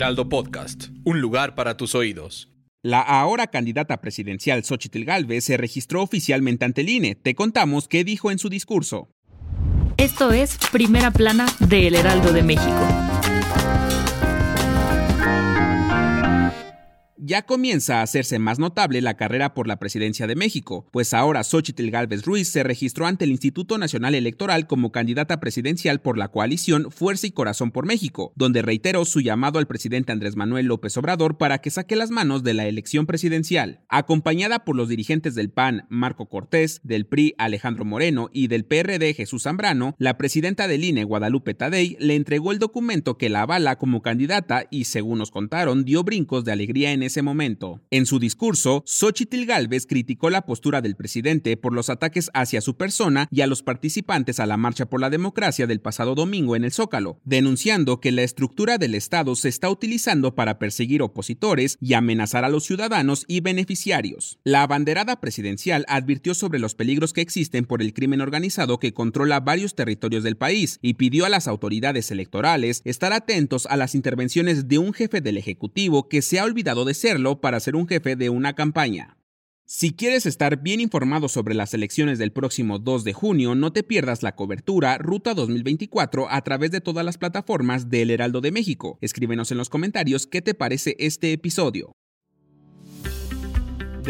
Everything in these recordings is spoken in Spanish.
Heraldo Podcast, un lugar para tus oídos. La ahora candidata presidencial Xochitl Galvez se registró oficialmente ante el INE. Te contamos qué dijo en su discurso. Esto es Primera Plana de El Heraldo de México. Ya comienza a hacerse más notable la carrera por la presidencia de México, pues ahora Xochitl Gálvez Ruiz se registró ante el Instituto Nacional Electoral como candidata presidencial por la coalición Fuerza y Corazón por México, donde reiteró su llamado al presidente Andrés Manuel López Obrador para que saque las manos de la elección presidencial. Acompañada por los dirigentes del PAN, Marco Cortés, del PRI, Alejandro Moreno y del PRD, Jesús Zambrano, la presidenta del INE, Guadalupe Tadei, le entregó el documento que la avala como candidata y, según nos contaron, dio brincos de alegría en ese momento. En su discurso, Xochitl Gálvez criticó la postura del presidente por los ataques hacia su persona y a los participantes a la Marcha por la Democracia del pasado domingo en el Zócalo, denunciando que la estructura del Estado se está utilizando para perseguir opositores y amenazar a los ciudadanos y beneficiarios. La abanderada presidencial advirtió sobre los peligros que existen por el crimen organizado que controla varios territorios del país y pidió a las autoridades electorales estar atentos a las intervenciones de un jefe del Ejecutivo que se ha olvidado de ser para ser un jefe de una campaña. Si quieres estar bien informado sobre las elecciones del próximo 2 de junio, no te pierdas la cobertura Ruta 2024 a través de todas las plataformas del Heraldo de México. Escríbenos en los comentarios qué te parece este episodio.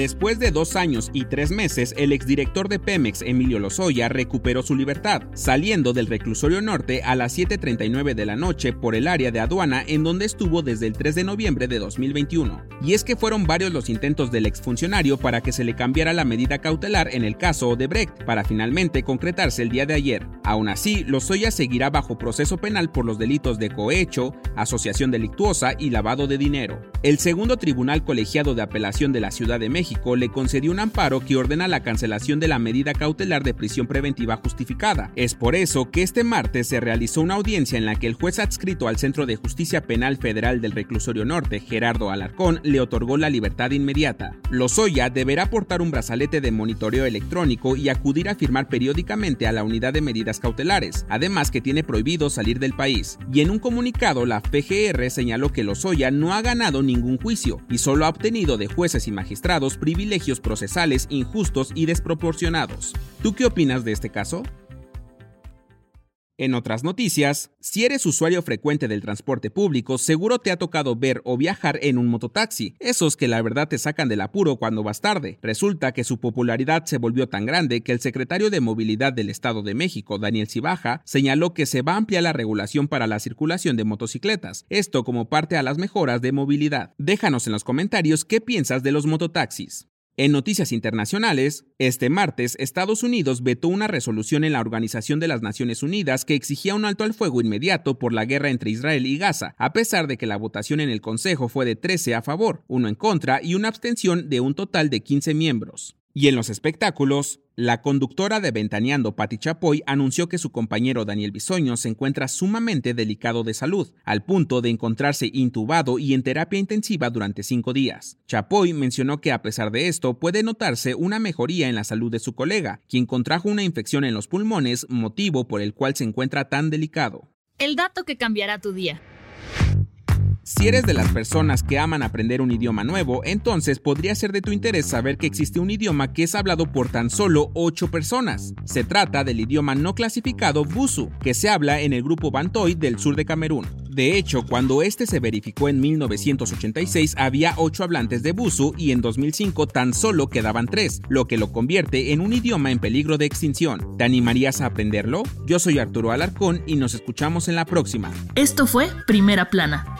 Después de dos años y tres meses, el exdirector de Pemex, Emilio Lozoya, recuperó su libertad, saliendo del reclusorio norte a las 7.39 de la noche por el área de aduana en donde estuvo desde el 3 de noviembre de 2021. Y es que fueron varios los intentos del exfuncionario para que se le cambiara la medida cautelar en el caso Odebrecht, para finalmente concretarse el día de ayer. Aún así, Lozoya seguirá bajo proceso penal por los delitos de cohecho, asociación delictuosa y lavado de dinero. El segundo tribunal colegiado de apelación de la Ciudad de México Le concedió un amparo que ordena la cancelación de la medida cautelar de prisión preventiva justificada. Es por eso que este martes se realizó una audiencia en la que el juez adscrito al Centro de Justicia Penal Federal del Reclusorio Norte, Gerardo Alarcón, le otorgó la libertad inmediata. Lozoya deberá portar un brazalete de monitoreo electrónico y acudir a firmar periódicamente a la unidad de medidas cautelares, además que tiene prohibido salir del país. Y en un comunicado, la PGR señaló que Lozoya no ha ganado ningún juicio y solo ha obtenido de jueces y magistrados privilegios procesales injustos y desproporcionados. ¿Tú qué opinas de este caso? En otras noticias, si eres usuario frecuente del transporte público, seguro te ha tocado ver o viajar en un mototaxi, esos que la verdad te sacan del apuro cuando vas tarde. Resulta que su popularidad se volvió tan grande que el secretario de Movilidad del Estado de México, Daniel Cibaja, señaló que se va a ampliar la regulación para la circulación de motocicletas, esto como parte a las mejoras de movilidad. Déjanos en los comentarios qué piensas de los mototaxis. En noticias internacionales, este martes Estados Unidos vetó una resolución en la Organización de las Naciones Unidas que exigía un alto al fuego inmediato por la guerra entre Israel y Gaza, a pesar de que la votación en el Consejo fue de 13 a favor, uno en contra y una abstención de un total de 15 miembros. Y en los espectáculos, la conductora de Ventaneando, Patti Chapoy, anunció que su compañero Daniel Bisoño se encuentra sumamente delicado de salud, al punto de encontrarse intubado y en terapia intensiva durante cinco días. Chapoy mencionó que a pesar de esto puede notarse una mejoría en la salud de su colega, quien contrajo una infección en los pulmones, motivo por el cual se encuentra tan delicado. El dato que cambiará tu día. Si eres de las personas que aman aprender un idioma nuevo, entonces podría ser de tu interés saber que existe un idioma que es hablado por tan solo 8 personas. Se trata del idioma no clasificado Busu, que se habla en el grupo Bantoy del sur de Camerún. De hecho, cuando este se verificó en 1986 había 8 hablantes de Busu y en 2005 tan solo quedaban 3, lo que lo convierte en un idioma en peligro de extinción. ¿Te animarías a aprenderlo? Yo soy Arturo Alarcón y nos escuchamos en la próxima. Esto fue Primera Plana